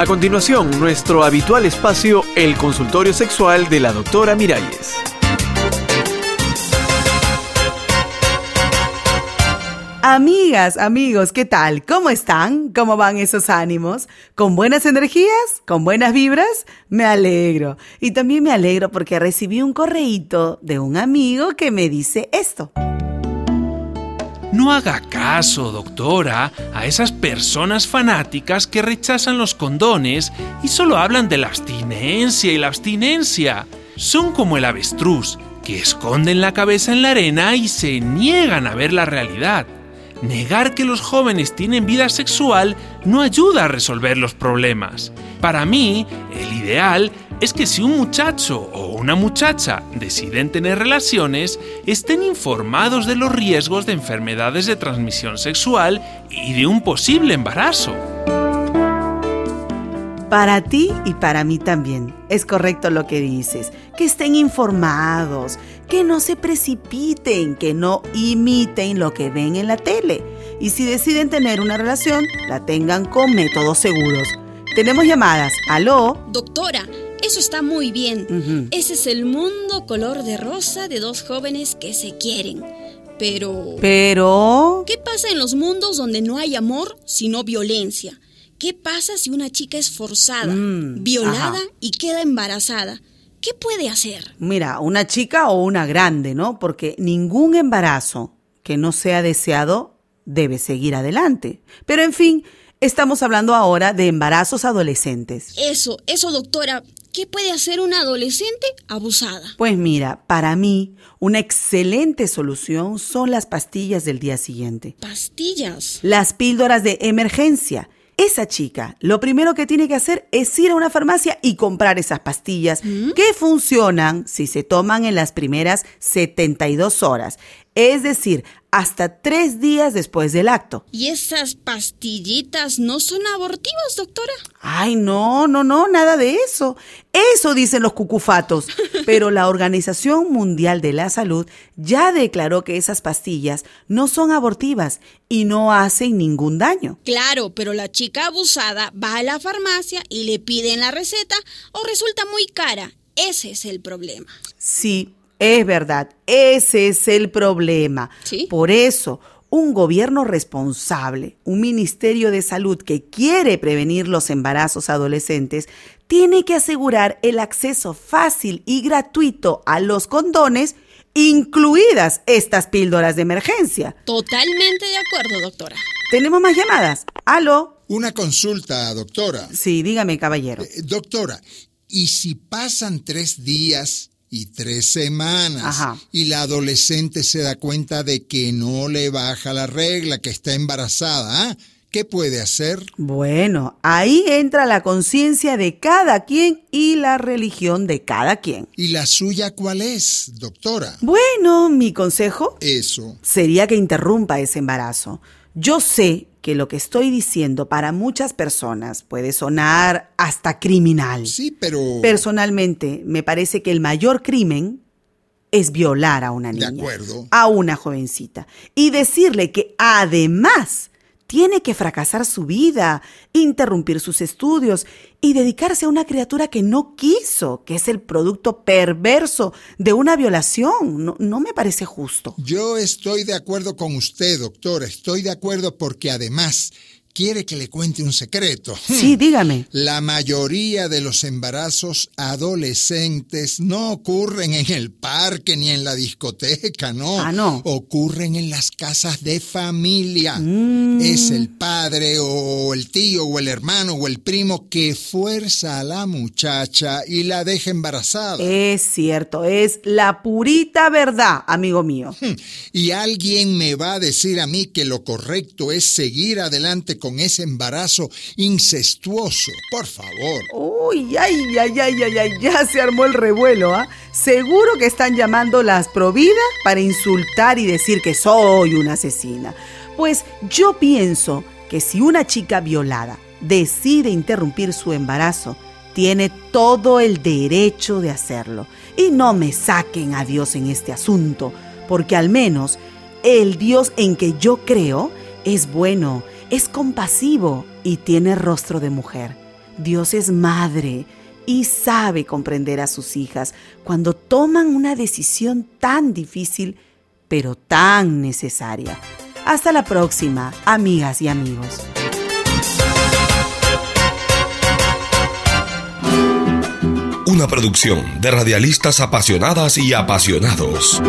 A continuación, nuestro habitual espacio, el consultorio sexual de la doctora Miralles. Amigas, amigos, ¿qué tal? ¿Cómo están? ¿Cómo van esos ánimos? ¿Con buenas energías? ¿Con buenas vibras? Me alegro. Y también me alegro porque recibí un correíto de un amigo que me dice esto. No haga caso, doctora, a esas personas fanáticas que rechazan los condones y solo hablan de la abstinencia y la abstinencia. Son como el avestruz, que esconden la cabeza en la arena y se niegan a ver la realidad. Negar que los jóvenes tienen vida sexual no ayuda a resolver los problemas. Para mí, el ideal es que si un muchacho o una muchacha deciden tener relaciones, estén informados de los riesgos de enfermedades de transmisión sexual y de un posible embarazo. Para ti y para mí también. Es correcto lo que dices. Que estén informados, que no se precipiten, que no imiten lo que ven en la tele. Y si deciden tener una relación, la tengan con métodos seguros. Tenemos llamadas. ¿Aló? Doctora, eso está muy bien. Ese es el mundo color de rosa de dos jóvenes que se quieren. Pero... Pero... ¿Qué pasa en los mundos donde no hay amor, sino violencia? ¿Qué pasa si una chica es forzada, Mm, violada ajá. y queda embarazada? ¿Qué puede hacer? Mira, una chica o una grande, ¿no? Porque ningún embarazo que no sea deseado debe seguir adelante. Pero en fin, estamos hablando ahora de embarazos adolescentes. Eso, eso, doctora. ¿Qué puede hacer una adolescente abusada? Pues mira, para mí, una excelente solución son las pastillas del día siguiente. Pastillas. Las píldoras de emergencia. Esa chica lo primero que tiene que hacer es ir a una farmacia y comprar esas pastillas que funcionan si se toman en las primeras 72 horas, es decir, hasta tres días después del acto. ¿Y esas pastillitas no son abortivas, doctora? Ay, no, no, no, nada de eso. Eso dicen los cucufatos. Pero la Organización Mundial de la Salud ya declaró que esas pastillas no son abortivas y no hacen ningún daño. Claro, pero la chica abusada va a la farmacia y le piden la receta o resulta muy cara. Ese es el problema. Sí, es verdad, ese es el problema. Sí. Por eso, un gobierno responsable, un ministerio de salud que quiere prevenir los embarazos adolescentes, tiene que asegurar el acceso fácil y gratuito a los condones, incluidas estas píldoras de emergencia. Totalmente de acuerdo, doctora. ¿Tenemos más llamadas? ¿Aló? Una consulta, doctora. Sí, dígame, caballero. Eh, doctora, ¿y si pasan tres días y tres semanas Ajá. y la adolescente se da cuenta de que no le baja la regla, que está embarazada, ah? ¿qué puede hacer? Bueno, ahí entra la conciencia de cada quien y la religión de cada quien. ¿Y la suya cuál es, doctora? Bueno, mi consejo Eso. sería que interrumpa ese embarazo. Yo sé que lo que estoy diciendo para muchas personas puede sonar hasta criminal. Sí, pero... Personalmente, me parece que el mayor crimen es violar a una De niña, acuerdo. a una jovencita, y decirle que además tiene que fracasar su vida, interrumpir sus estudios y dedicarse a una criatura que no quiso, que es el producto perverso de una violación. No, no me parece justo. Yo estoy de acuerdo con usted, doctora. Estoy de acuerdo porque además quiere que le cuente un secreto. Sí, dígame. La mayoría de los embarazos adolescentes no ocurren en el parque ni en la discoteca, no. Ah, no. Ocurren en las casas de familia. Mm. Es el padre o el tío o el hermano o el primo que fuerza a la muchacha y la deja embarazada. Es cierto, es la purita verdad, amigo mío. Y alguien me va a decir a mí que lo correcto es seguir adelante con ese embarazo incestuoso. Por favor. Uy, ay, ay, ay, ya se armó el revuelo, ¿ah? Seguro que están llamando las Provida para insultar y decir que soy una asesina. Pues yo pienso que si una chica violada decide interrumpir su embarazo, tiene todo el derecho de hacerlo. Y no me saquen a Dios en este asunto, porque al menos el Dios en que yo creo es bueno, es compasivo y tiene rostro de mujer. Dios es madre y sabe comprender a sus hijas cuando toman una decisión tan difícil, pero tan necesaria. Hasta la próxima, amigas y amigos. Una producción de radialistas apasionadas y apasionados.